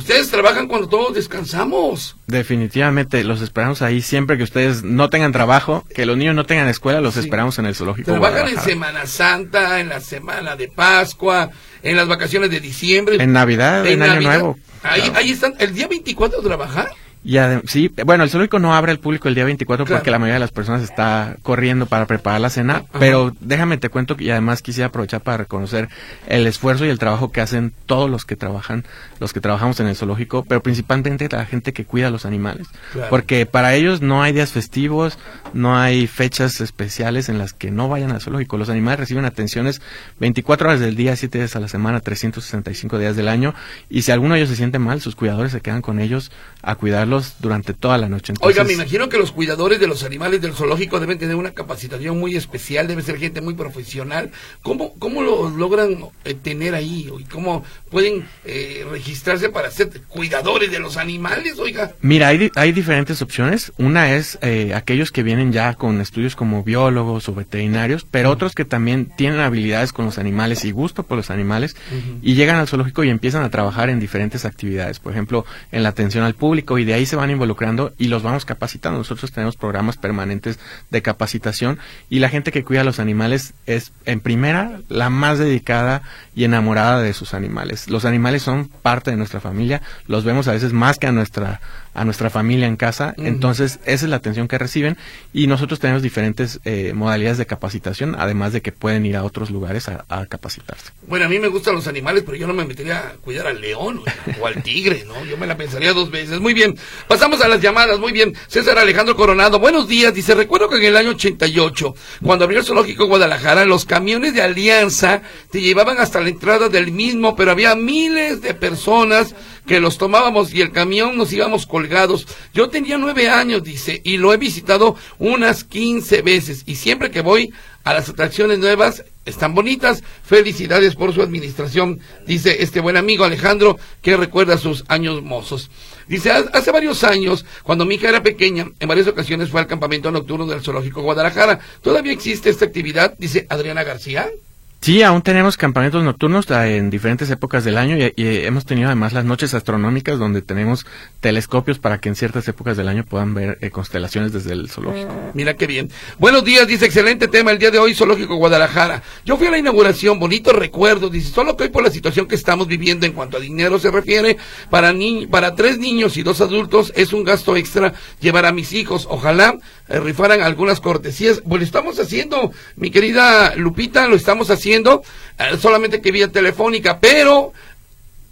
Ustedes trabajan cuando todos descansamos.
Definitivamente, los esperamos ahí siempre que ustedes no tengan trabajo, que los niños no tengan escuela, los esperamos en el zoológico.
Trabajan en Semana Santa, en la semana de Pascua, en las vacaciones de diciembre.
En Navidad, en, Año Nuevo.
Ahí, ahí están, el día 24 trabajar.
Y sí, bueno, el zoológico no abre al público el día 24 porque la mayoría de las personas está corriendo para preparar la cena, pero déjame te cuento y además quisiera aprovechar para reconocer el esfuerzo y el trabajo que hacen todos los que trabajan, los que trabajamos en el zoológico, pero principalmente la gente que cuida a los animales, porque para ellos no hay días festivos, no hay fechas especiales en las que no vayan al zoológico. Los animales reciben atenciones 24 horas del día, 7 días a la semana, 365 días del año, y si alguno de ellos se siente mal, sus cuidadores se quedan con ellos a cuidarlos durante toda la noche.
Oiga, me imagino que los cuidadores de los animales del zoológico deben tener una capacitación muy especial, debe ser gente muy profesional. ¿Cómo, cómo lo logran eh, tener ahí? ¿Y cómo pueden eh, registrarse para ser cuidadores de los animales? Oiga.
Mira, hay, hay diferentes opciones. Una es eh, aquellos que vienen ya con estudios como biólogos o veterinarios, pero otros que también tienen habilidades con los animales y gusto por los animales y llegan al zoológico y empiezan a trabajar en diferentes actividades. Por ejemplo, en la atención al público y de ahí ahí se van involucrando y los vamos capacitando. Nosotros tenemos programas permanentes de capacitación y la gente que cuida a los animales es, en primera, la más dedicada y enamorada de sus animales. Los animales son parte de nuestra familia, los vemos a veces más que a nuestra a nuestra familia en casa. Entonces, esa es la atención que reciben y nosotros tenemos diferentes eh, modalidades de capacitación, además de que pueden ir a otros lugares a, capacitarse.
Bueno, a mí me gustan los animales, pero yo no me metería a cuidar al león [LAUGHS] o al tigre, ¿no? Yo me la pensaría dos veces. Muy bien, pasamos a las llamadas, muy bien. César Alejandro Coronado, buenos días. Dice, recuerdo que en el año 88, cuando abrió el zoológico Guadalajara, los camiones de Alianza te llevaban hasta la entrada del mismo, pero había miles de personas que los tomábamos y el camión nos íbamos colgados. Yo tenía nueve años, dice, y lo he visitado unas quince veces. Y siempre que voy a las atracciones nuevas, están bonitas. Felicidades por su administración, dice este buen amigo Alejandro, que recuerda sus años mozos. Dice, hace varios años, cuando mi hija era pequeña, en varias ocasiones fue al campamento nocturno del Zoológico Guadalajara. ¿Todavía existe esta actividad? Dice Adriana García.
Sí, aún tenemos campamentos nocturnos ah, en diferentes épocas del año y, hemos tenido además las noches astronómicas donde tenemos telescopios para que en ciertas épocas del año puedan ver eh, constelaciones desde el zoológico.
Mm. Mira qué bien. Buenos días, dice excelente tema el día de hoy, Zoológico Guadalajara. Yo fui a la inauguración, bonito recuerdo, dice, solo que hoy por la situación que estamos viviendo en cuanto a dinero se refiere, para, ni para tres niños y dos adultos es un gasto extra llevar a mis hijos. Ojalá rifaran algunas cortesías. Pues lo estamos haciendo, mi querida Lupita, lo estamos haciendo eh, solamente que vía telefónica, pero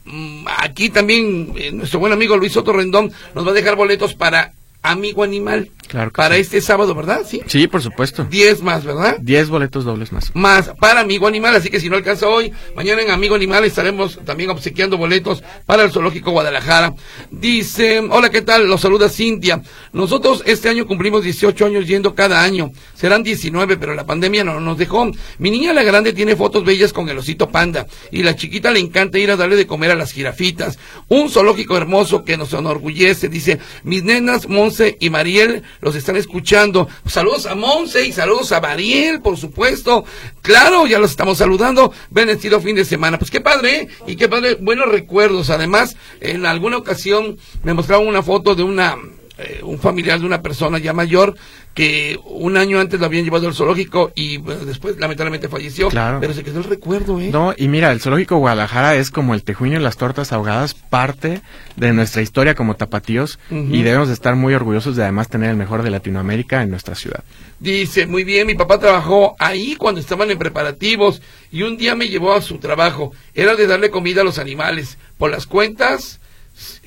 mm, aquí también eh, nuestro buen amigo Luis Soto Rendón nos va a dejar boletos para Amigo Animal.
Claro
para este sábado, ¿verdad? Sí.
Sí, por supuesto.
Diez más, ¿verdad?
Diez boletos dobles más.
Más para Amigo Animal, así que si no alcanza hoy, mañana en Amigo Animal estaremos también obsequiando boletos para el Zoológico Guadalajara. Dice, hola, ¿qué tal? Los saluda Cintia. Nosotros este año cumplimos 18 años yendo cada año. Serán 19, pero la pandemia no nos dejó. Mi niña la grande tiene fotos bellas con el osito panda y la chiquita le encanta ir a darle de comer a las jirafitas. Un zoológico hermoso que nos enorgullece. Dice, mis nenas Monse y Mariel los están escuchando. Saludos a Monse y saludos a Mariel, por supuesto. Claro, ya los estamos saludando. Bendecido fin de semana. Pues qué padre, ¿eh? Y qué padre, buenos recuerdos. Además, en alguna ocasión me mostraron una foto de una eh, un familiar de una persona ya mayor que un año antes lo habían llevado al zoológico y después lamentablemente falleció.
Claro.
Pero se quedó el recuerdo, ¿eh?
No, y mira, el zoológico Guadalajara es como el tejuino y las tortas ahogadas, parte de nuestra historia como tapatíos y debemos de estar muy orgullosos de además tener el mejor de Latinoamérica en nuestra ciudad.
Dice, muy bien, mi papá trabajó ahí cuando estaban en preparativos y un día me llevó a su trabajo. Era de darle comida a los animales. Por las cuentas,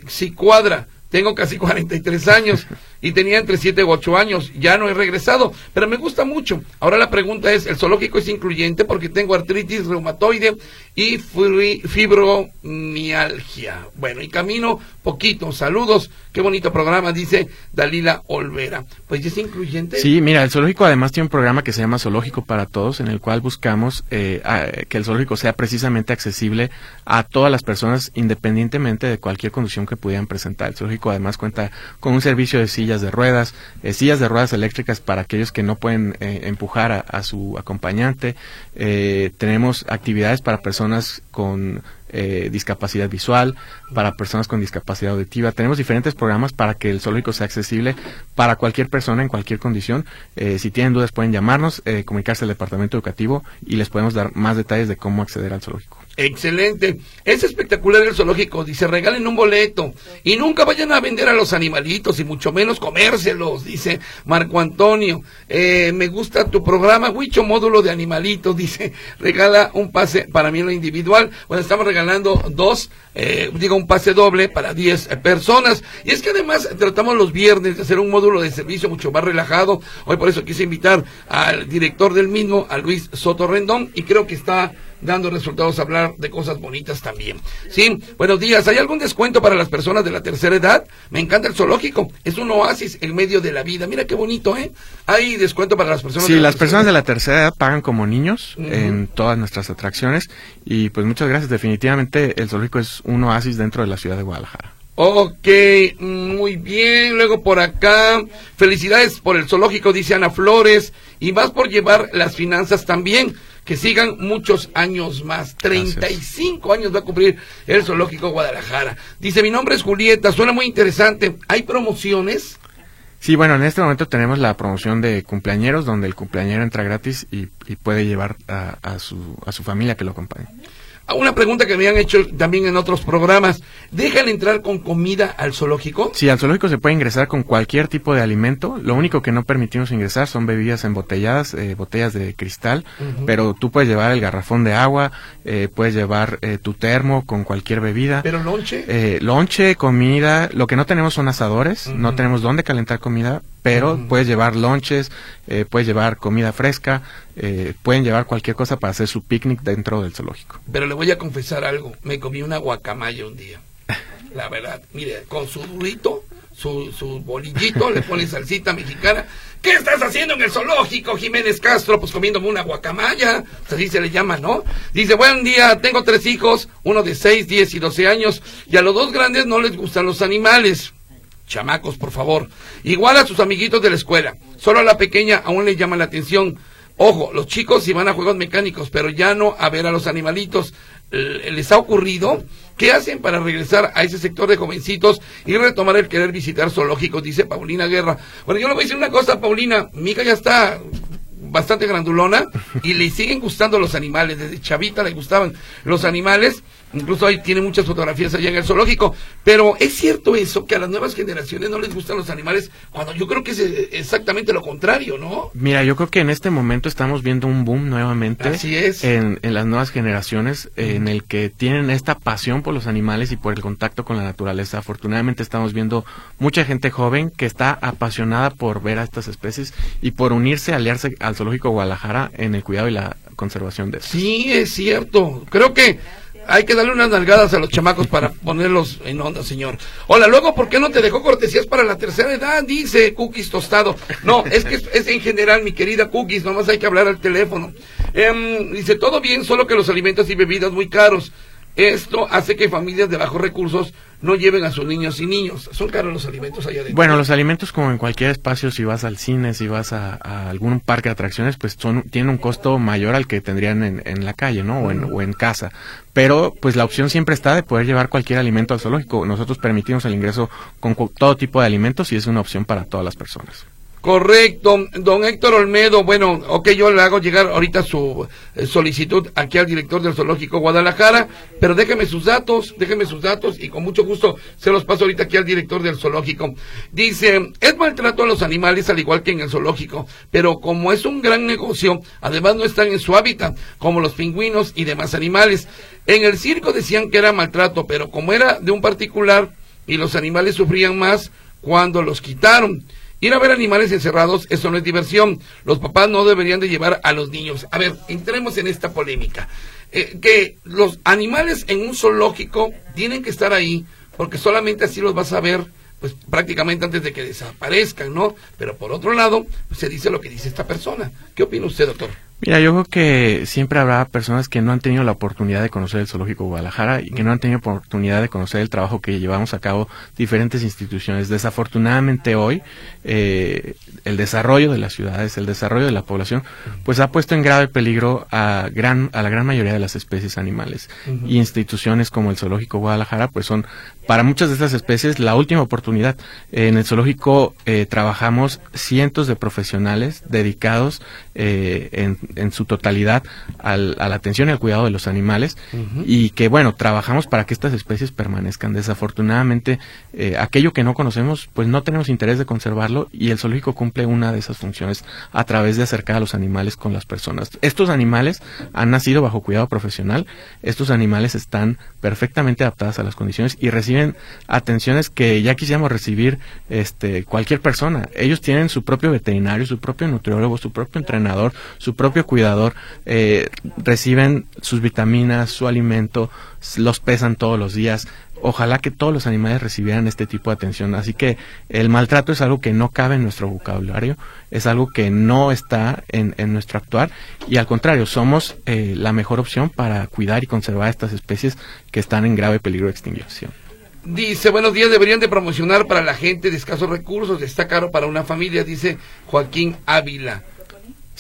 si cuadra tengo casi 43 años y tenía entre 7 u 8 años. Ya no he regresado, pero me gusta mucho. Ahora la pregunta es, ¿el zoológico es incluyente? Porque tengo artritis reumatoide y fibromialgia. Bueno, y camino poquito. Saludos. Qué bonito programa, dice Dalila Olvera. Pues es incluyente.
Sí, mira, el zoológico además tiene un programa que se llama Zoológico para Todos, en el cual buscamos eh, que el zoológico sea precisamente accesible a todas las personas, independientemente de cualquier condición que pudieran presentar. El zoológico además cuenta con un servicio de sillas de ruedas, eh, sillas de ruedas eléctricas para aquellos que no pueden eh, empujar a, su acompañante. Eh, tenemos actividades para personas con discapacidad visual, para personas con discapacidad auditiva. Tenemos diferentes programas para que el zoológico sea accesible para cualquier persona en cualquier condición. si tienen dudas pueden llamarnos, comunicarse al departamento educativo y les podemos dar más detalles de cómo acceder al zoológico.
Excelente. Es espectacular el zoológico. Dice, regalen un boleto. Y nunca vayan a vender a los animalitos y mucho menos comérselos, dice Marco Antonio. Eh, me gusta tu programa, Huicho Módulo de Animalitos. Dice, regala un pase para mí en lo individual. Bueno, estamos regalando dos, eh, digo, un pase doble para 10 personas. Y es que además tratamos los viernes de hacer un módulo de servicio mucho más relajado. Hoy por eso quise invitar al director del mismo, a Luis Soto Rendón, y creo que está dando resultados, hablar de cosas bonitas también. Sí, buenos días. ¿Hay algún descuento para las personas de la tercera edad? Me encanta el zoológico. Es un oasis en medio de la vida. Mira qué bonito, ¿eh? Hay descuento para las personas
sí, las personas de la tercera edad pagan como niños en todas nuestras atracciones. Y pues muchas gracias. Definitivamente el zoológico es un oasis dentro de la ciudad de Guadalajara.
Ok, muy bien. Luego por acá, felicidades por el zoológico, dice Ana Flores, y más por llevar las finanzas también que sigan muchos años más. 35 años va a cumplir el Zoológico Guadalajara. Dice, mi nombre es Julieta, suena muy interesante. ¿Hay promociones?
Sí, bueno, en este momento tenemos la promoción de cumpleañeros, donde el cumpleañero entra gratis y, puede llevar a, a, su, a su familia que lo acompañe.
Una pregunta que me han hecho también en otros programas. ¿Dejan entrar con comida al zoológico?
Sí, al zoológico se puede ingresar con cualquier tipo de alimento. Lo único que no permitimos ingresar son bebidas embotelladas, eh, botellas de cristal, pero tú puedes llevar el garrafón de agua, eh, puedes llevar eh, tu termo con cualquier bebida.
¿Pero lonche?
Eh, lonche, comida. Lo que no tenemos son asadores, no tenemos dónde calentar comida, pero puedes llevar lonches, eh, puedes llevar comida fresca, eh, pueden llevar cualquier cosa para hacer su picnic dentro del zoológico.
Pero le voy a confesar algo, me comí una guacamaya un día, la verdad, mire, con su durito, su, su bolillito, le pone [LAUGHS] salsita mexicana. ¿Qué estás haciendo en el zoológico, Jiménez Castro? Pues comiéndome una guacamaya, así se le llama, ¿no? Dice, buen día, tengo tres hijos, uno de 6, 10 y 12 años, y a los dos grandes no les gustan los animales. Chamacos, por favor. Igual a sus amiguitos de la escuela. Solo a la pequeña aún le llama la atención. Ojo, los chicos sí van a juegos mecánicos, pero ya no a ver a los animalitos. ¿Les ha ocurrido? ¿Qué hacen para regresar a ese sector de jovencitos y retomar el querer visitar zoológicos? Dice Paulina Guerra. Bueno, yo le voy a decir una cosa, Paulina. Mi hija ya está bastante grandulona y le siguen gustando los animales. Desde chavita le gustaban los animales Incluso ahí tiene muchas fotografías allá en el zoológico. Pero es cierto eso, que a las nuevas generaciones no les gustan los animales, cuando yo creo que es eh, exactamente lo contrario, ¿no?
Mira, yo creo que en este momento estamos viendo un boom nuevamente.
Así es.
En, las nuevas generaciones, en el que tienen esta pasión por los animales y por el contacto con la naturaleza. Afortunadamente estamos viendo mucha gente joven que está apasionada por ver a estas especies y por unirse, aliarse al Zoológico Guadalajara en el cuidado y la conservación de estos.
Sí, es cierto. Creo que hay que darle unas nalgadas a los chamacos para [LAUGHS] ponerlos en onda, señor. Hola, luego, ¿por qué no te dejó cortesías para la tercera edad? Dice Cookies Tostado. No, es que es, en general, mi querida Cookies, nomás hay que hablar al teléfono. Em, dice, todo bien, solo que los alimentos y bebidas muy caros. Esto hace que familias de bajos recursos no lleven a sus niños y niños. Son caros los alimentos allá adentro.
Bueno, los alimentos como en cualquier espacio, si vas al cine, si vas a, algún parque de atracciones, pues son, tienen un costo mayor al que tendrían en, la calle, ¿no? O en, o en casa. Pero pues la opción siempre está de poder llevar cualquier alimento al zoológico. Nosotros permitimos el ingreso con todo tipo de alimentos y es una opción para todas las personas.
Correcto, don Héctor Olmedo, bueno, ok, yo le hago llegar ahorita su eh, solicitud aquí al director del Zoológico Guadalajara, pero déjeme sus datos, déjeme sus datos y con mucho gusto se los paso ahorita aquí al director del Zoológico. Dice, es maltrato a los animales al igual que en el Zoológico, pero como es un gran negocio, además no están en su hábitat, como los pingüinos y demás animales. En el circo decían que era maltrato, pero como era de un particular y los animales sufrían más cuando los quitaron. Ir a ver animales encerrados, eso no es diversión. Los papás no deberían de llevar a los niños. A ver, entremos en esta polémica. Eh, que los animales en un zoológico tienen que estar ahí porque solamente así los vas a ver pues prácticamente antes de que desaparezcan, ¿no? Pero por otro lado, pues, se dice lo que dice esta persona. ¿Qué opina usted, doctor?
Mira, yo creo que siempre habrá personas que no han tenido la oportunidad de conocer el Zoológico Guadalajara y que no han tenido oportunidad de conocer el trabajo que llevamos a cabo diferentes instituciones. Desafortunadamente hoy, eh, el desarrollo de las ciudades, el desarrollo de la población, pues ha puesto en grave peligro a, gran, a la gran mayoría de las especies animales. Y instituciones como el Zoológico Guadalajara, pues son para muchas de estas especies la última oportunidad. En el zoológico eh, trabajamos cientos de profesionales dedicados eh, en, en, su totalidad al, a la atención y al cuidado de los animales y que, bueno, trabajamos para que estas especies permanezcan. Desafortunadamente, eh, aquello que no conocemos, pues no tenemos interés de conservarlo y el zoológico cumple una de esas funciones a través de acercar a los animales con las personas. Estos animales han nacido bajo cuidado profesional, estos animales están perfectamente adaptados a las condiciones y reciben atenciones que ya quisiéramos recibir este, cualquier persona. Ellos tienen su propio veterinario, su propio nutriólogo, su propio entrenador, su propio cuidador, eh, reciben sus vitaminas, su alimento, los pesan todos los días. Ojalá que todos los animales recibieran este tipo de atención. Así que el maltrato es algo que no cabe en nuestro vocabulario, es algo que no está en, nuestro actuar y al contrario, somos eh, la mejor opción para cuidar y conservar estas especies que están en grave peligro de extinción.
Dice, buenos días, deberían de promocionar para la gente de escasos recursos, está caro para una familia, dice Joaquín Ávila.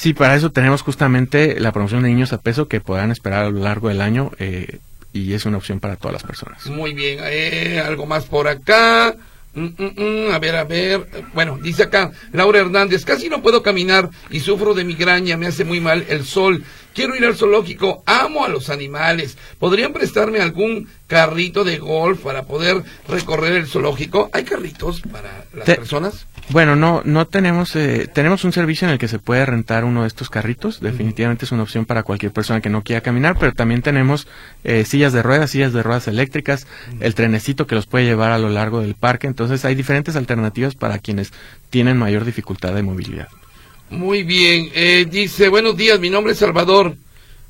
Sí, para eso tenemos justamente la promoción de niños a peso que podrán esperar a lo largo del año eh, y es una opción para todas las personas.
Muy bien, eh, algo más por acá. Mm, mm, mm, a ver, a ver. Bueno, dice acá Laura Hernández, casi no puedo caminar y sufro de migraña, me hace muy mal el sol. Quiero ir al zoológico, amo a los animales. ¿Podrían prestarme algún carrito de golf para poder recorrer el zoológico? ¿Hay carritos para las personas?
Bueno, no, no tenemos, eh, tenemos un servicio en el que se puede rentar uno de estos carritos. Definitivamente es una opción para cualquier persona que no quiera caminar, pero también tenemos eh, sillas de ruedas, sillas de ruedas eléctricas, el trenecito que los puede llevar a lo largo del parque. Entonces hay diferentes alternativas para quienes tienen mayor dificultad de movilidad.
Muy bien, eh, dice, buenos días, mi nombre es Salvador.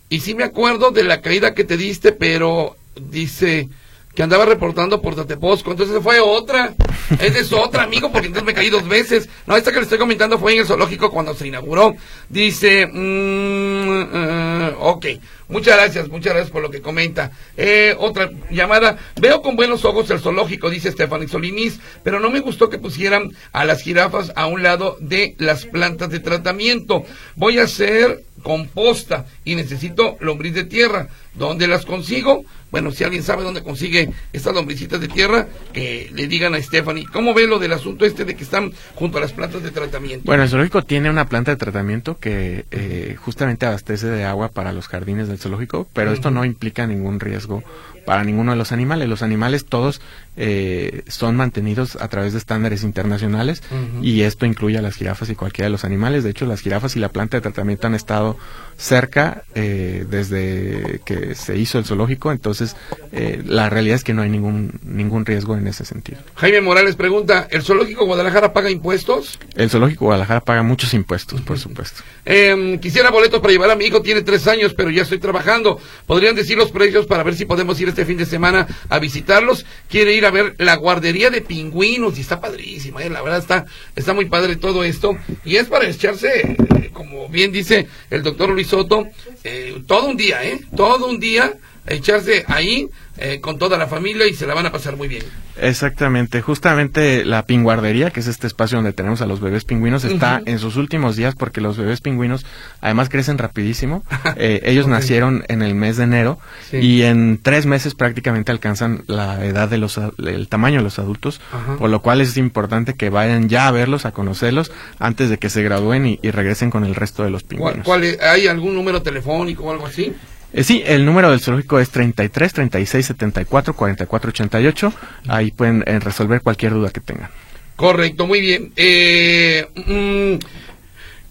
Y sí me acuerdo de la caída que te diste, pero dice, que andaba reportando por Tateposco. Entonces fue otra. Esa es otra, amigo, porque entonces me caí dos veces. No, esta que le estoy comentando fue en el zoológico cuando se inauguró. Dice, mmm, ok. Muchas gracias, muchas gracias por lo que comenta. Eh, otra llamada. Veo con buenos ojos el zoológico, dice Stephanie Solinis, pero no me gustó que pusieran a las jirafas a un lado de las plantas de tratamiento. Voy a hacer composta y necesito lombriz de tierra. ¿Dónde las consigo? Bueno, si alguien sabe dónde consigue estas lombricitas de tierra, que le digan a Stephanie. ¿Cómo ve lo del asunto este de que están junto a las plantas de tratamiento?
Bueno, el zoológico tiene una planta de tratamiento que eh, justamente abastece de agua para los jardines del zoológico, pero esto no implica ningún riesgo para ninguno de los animales. Los animales todos eh, son mantenidos a través de estándares internacionales y esto incluye a las jirafas y cualquiera de los animales. De hecho, las jirafas y la planta de tratamiento han estado cerca eh, desde que se hizo el zoológico, entonces eh, la realidad es que no hay ningún ningún riesgo en ese sentido.
Jaime Morales pregunta, ¿el zoológico Guadalajara paga impuestos?
El zoológico Guadalajara paga muchos impuestos, por supuesto.
Em, quisiera boletos para llevar a mi hijo, tiene tres años, pero ya estoy trabajando. ¿Podrían decir los precios para ver si podemos ir este fin de semana a visitarlos? Quiere ir a ver la guardería de pingüinos y está padrísima, eh, la verdad está, está muy padre todo esto. Y es para echarse, eh, como bien dice el doctor Luis Soto, eh, todo un día, ¿eh? Todo un día echarse ahí eh, con toda la familia y se la van a pasar muy bien.
Exactamente, justamente la pinguardería, que es este espacio donde tenemos a los bebés pingüinos, está en sus últimos días porque los bebés pingüinos además crecen rapidísimo. [LAUGHS] Eh, ellos nacieron en el mes de enero y en tres meses prácticamente alcanzan la edad de los, el tamaño de los adultos, por lo cual es importante que vayan ya a verlos, a conocerlos, antes de que se gradúen y, regresen con el resto de los pingüinos.
¿Hay algún número telefónico o algo así?
Eh, sí, el número del zoológico es 33 36 74 44 88. Ahí pueden eh, resolver cualquier duda que tengan.
Correcto, muy bien. Eh, mm,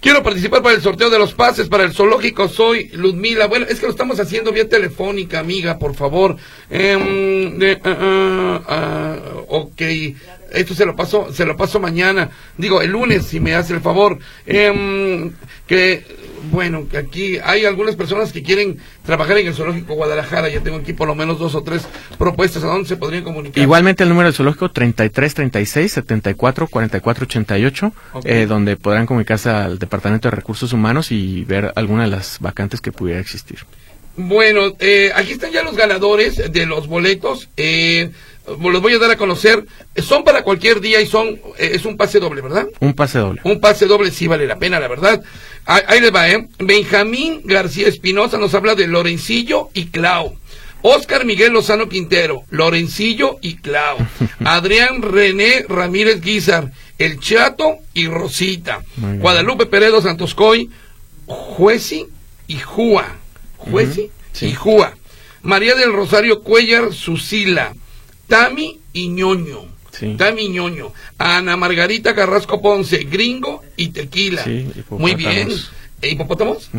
quiero participar para el sorteo de los pases para el zoológico. Soy Ludmila. Bueno, es que lo estamos haciendo vía telefónica, amiga, por favor. Ah, ok. Esto se lo paso, se lo paso mañana. Digo, el lunes, si me hace el favor. Em, que bueno, aquí hay algunas personas que quieren trabajar en el Zoológico Guadalajara. Ya tengo aquí por lo menos dos o tres propuestas. ¿A dónde se podrían comunicar?
Igualmente el número del Zoológico 33 36 74 44 88, donde podrán comunicarse al Departamento de Recursos Humanos y ver alguna de las vacantes que pudiera existir.
Bueno, eh, aquí están ya los ganadores de los boletos. Eh, los voy a dar a conocer. Son para cualquier día y son eh, es un pase doble, ¿verdad?
Un pase doble.
Un pase doble sí vale la pena, la verdad. Ahí, les va, ¿eh? Benjamín García Espinosa nos habla de Lorencillo y Clau. Oscar Miguel Lozano Quintero, Lorencillo y Clau. [LAUGHS] Adrián René Ramírez Guizar, El Chato y Rosita. Guadalupe Peredo Santoscoy, Jueci y Júa. Jueci y Júa. María del Rosario Cuellar Susila. Tami y ñoño. Tami ñoño. Ana Margarita Carrasco Ponce, gringo y tequila. Muy bien. ¿Hipopótamos?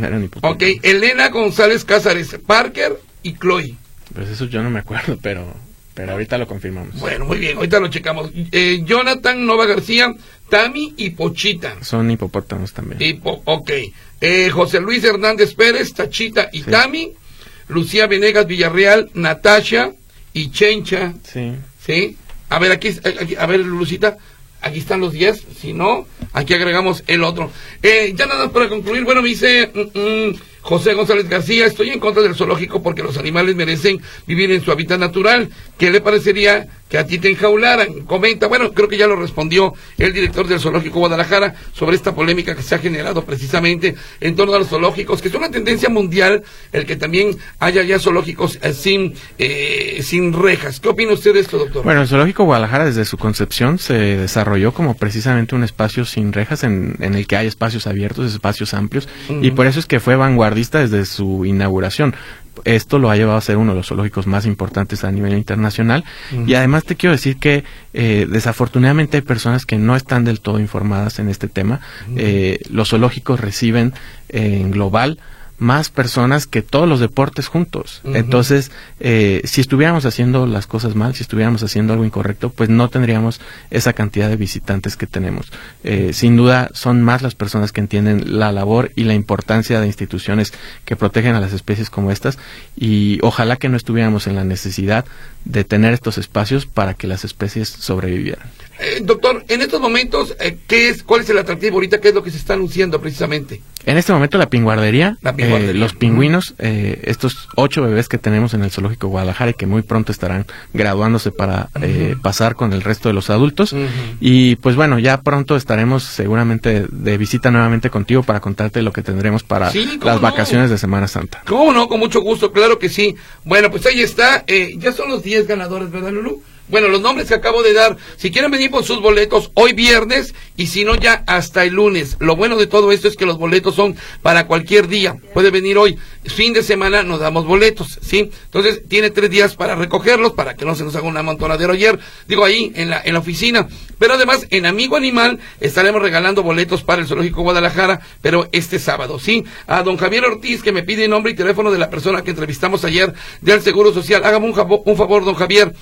Ok, Elena González Cázares, Parker y Chloe.
Pues eso yo no me acuerdo, pero, pero ahorita lo confirmamos.
Bueno, muy bien, ahorita lo checamos. Eh, Jonathan Nova García, Tami y Pochita.
Son hipopótamos también.
ok. Eh, José Luis Hernández Pérez, Tachita y Tami. Lucía Venegas Villarreal, Natasha, y Chencha.
Sí.
¿Sí? A ver, aquí, a ver, Lucita, aquí están los 10, si no, aquí agregamos el otro. Eh, ya nada para concluir, bueno, me dice mm, mm, José González García, estoy en contra del zoológico porque los animales merecen vivir en su hábitat natural. ¿Qué le parecería que a ti te enjaularan? Comenta, bueno, creo que ya lo respondió el director del Zoológico Guadalajara sobre esta polémica que se ha generado precisamente en torno a los zoológicos, que es una tendencia mundial el que también haya ya zoológicos eh, sin, eh, sin rejas. ¿Qué opina usted de esto, doctor?
Bueno, el Zoológico Guadalajara desde su concepción se desarrolló como precisamente un espacio sin rejas en, en el que hay espacios abiertos, espacios amplios, y por eso es que fue vanguardista desde su inauguración. Esto lo ha llevado a ser uno de los zoológicos más importantes a nivel internacional. Y además te quiero decir que eh, desafortunadamente hay personas que no están del todo informadas en este tema. Eh, los zoológicos reciben eh, en global más personas que todos los deportes juntos. Entonces, eh, si estuviéramos haciendo las cosas mal, si estuviéramos haciendo algo incorrecto, pues no tendríamos esa cantidad de visitantes que tenemos. Eh, sin duda, son más las personas que entienden la labor y la importancia de instituciones que protegen a las especies como estas y ojalá que no estuviéramos en la necesidad de tener estos espacios para que las especies sobrevivieran.
Eh, doctor, en estos momentos, eh, ¿qué es, ¿cuál es el atractivo ahorita? ¿Qué es lo que se está anunciando precisamente?
En este momento la pinguardería,
La pinguardería.
eh, los pingüinos, eh, estos ocho bebés que tenemos en el zoológico Guadalajara y que muy pronto estarán graduándose para eh, pasar con el resto de los adultos. Y pues bueno, ya pronto estaremos seguramente de visita nuevamente contigo para contarte lo que tendremos para
Sí, ¿cómo
las
no?
vacaciones de Semana Santa.
¿Cómo no? Con mucho gusto, claro que sí. Bueno, pues ahí está. eh, ya son los 10 ganadores, ¿verdad, Lulu? Bueno, los nombres que acabo de dar, si quieren venir por sus boletos hoy viernes y si no ya hasta el lunes. Lo bueno de todo esto es que los boletos son para cualquier día. Puede venir hoy, fin de semana nos damos boletos, ¿sí? Entonces tiene tres días para recogerlos, para que no se nos haga una amontonadero ayer, digo ahí en la, en la oficina. Pero además en Amigo Animal estaremos regalando boletos para el Zoológico Guadalajara, pero este sábado, ¿sí? A don Javier Ortiz que me pide nombre y teléfono de la persona que entrevistamos ayer del Seguro Social. Hágame un, un favor, don Javier.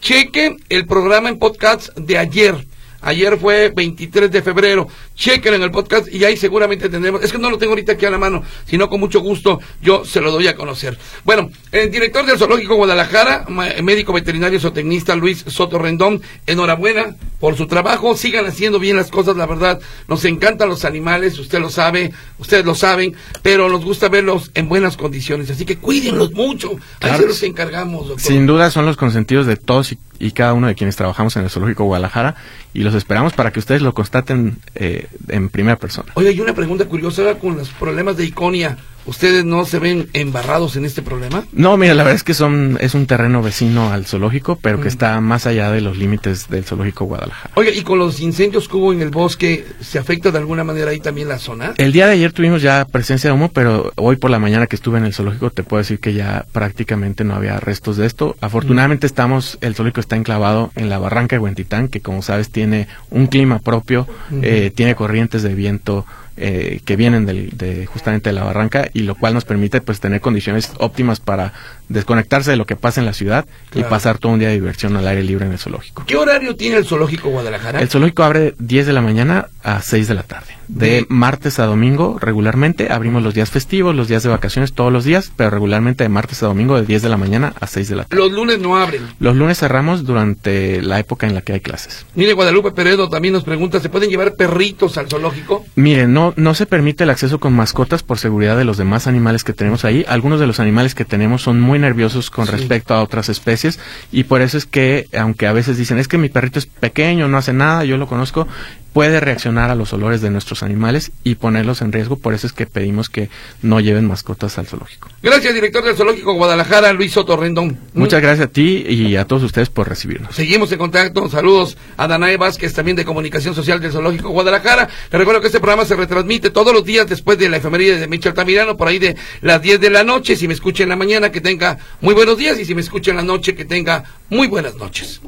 Cheque el programa en podcast de ayer. Ayer fue 23 de febrero. Chequen en el podcast y ahí seguramente tendremos. Es que no lo tengo ahorita aquí a la mano, sino con mucho gusto yo se lo doy a conocer. Bueno, el director del Zoológico Guadalajara, médico veterinario zootecnista Luis Soto Rendón, enhorabuena por su trabajo. Sigan haciendo bien las cosas, la verdad. Nos encantan los animales, usted lo sabe, ustedes lo saben, pero nos gusta verlos en buenas condiciones. Así que cuídenlos mucho. Ahí se los encargamos, doctor.
Sin duda son los consentidos de todos y, y cada uno de quienes trabajamos en el Zoológico Guadalajara y los esperamos para que ustedes lo constaten eh, en primera persona.
Oye, hay una pregunta curiosa con los problemas de Iconia. ¿Ustedes no se ven embarrados en este problema?
No, mira, la verdad es que son es un terreno vecino al zoológico, pero
Mm.
que está más allá de los límites del zoológico Guadalajara.
Oye, ¿y con los incendios que hubo en el bosque, se afecta de alguna manera ahí también la zona?
El día de ayer tuvimos ya presencia de humo, pero hoy por la mañana que estuve en el zoológico te puedo decir que ya prácticamente no había restos de esto. Afortunadamente estamos, el zoológico está enclavado en la barranca de Huentitán, que como sabes tiene un clima propio, eh, tiene corrientes de viento eh, que vienen del- de justamente de la barranca y lo cual nos permite pues tener condiciones óptimas para desconectarse de lo que pasa en la ciudad
Claro.
y pasar todo un día de diversión al aire libre en el zoológico.
¿Qué horario tiene el zoológico Guadalajara?
El zoológico abre 10 de la mañana a 6 de la tarde. De martes a domingo regularmente abrimos los días festivos, los días de vacaciones todos los días, pero regularmente de martes a domingo de 10 de la mañana a 6 de la tarde.
Los lunes no abren.
Los lunes cerramos durante la época en la que hay clases.
Mire, Guadalupe Peredo también nos pregunta, ¿se pueden llevar perritos al zoológico?
Miren, no, no se permite el acceso con mascotas por seguridad de los demás animales que tenemos ahí. Algunos de los animales que tenemos son muy nerviosos con
Sí.
respecto a otras especies y por eso es que, aunque a veces dicen, es que mi perrito es pequeño, no hace nada, yo lo conozco, puede reaccionar a los olores de nuestros animales y ponerlos en riesgo. Por eso es que pedimos que no lleven mascotas al zoológico.
Gracias, director del zoológico Guadalajara, Luis Soto Rendón.
Muchas gracias a ti y a todos ustedes por recibirnos.
Seguimos en contacto. Saludos a Danae Vázquez, también de Comunicación Social del Zoológico Guadalajara. Les recuerdo que este programa se retransmite todos los días después de la efeméride de Michel Tamirano, por ahí de las 10 de la noche. Si me escucha en la mañana, que tenga muy buenos días. Y si me escucha en la noche, que tenga muy buenas noches.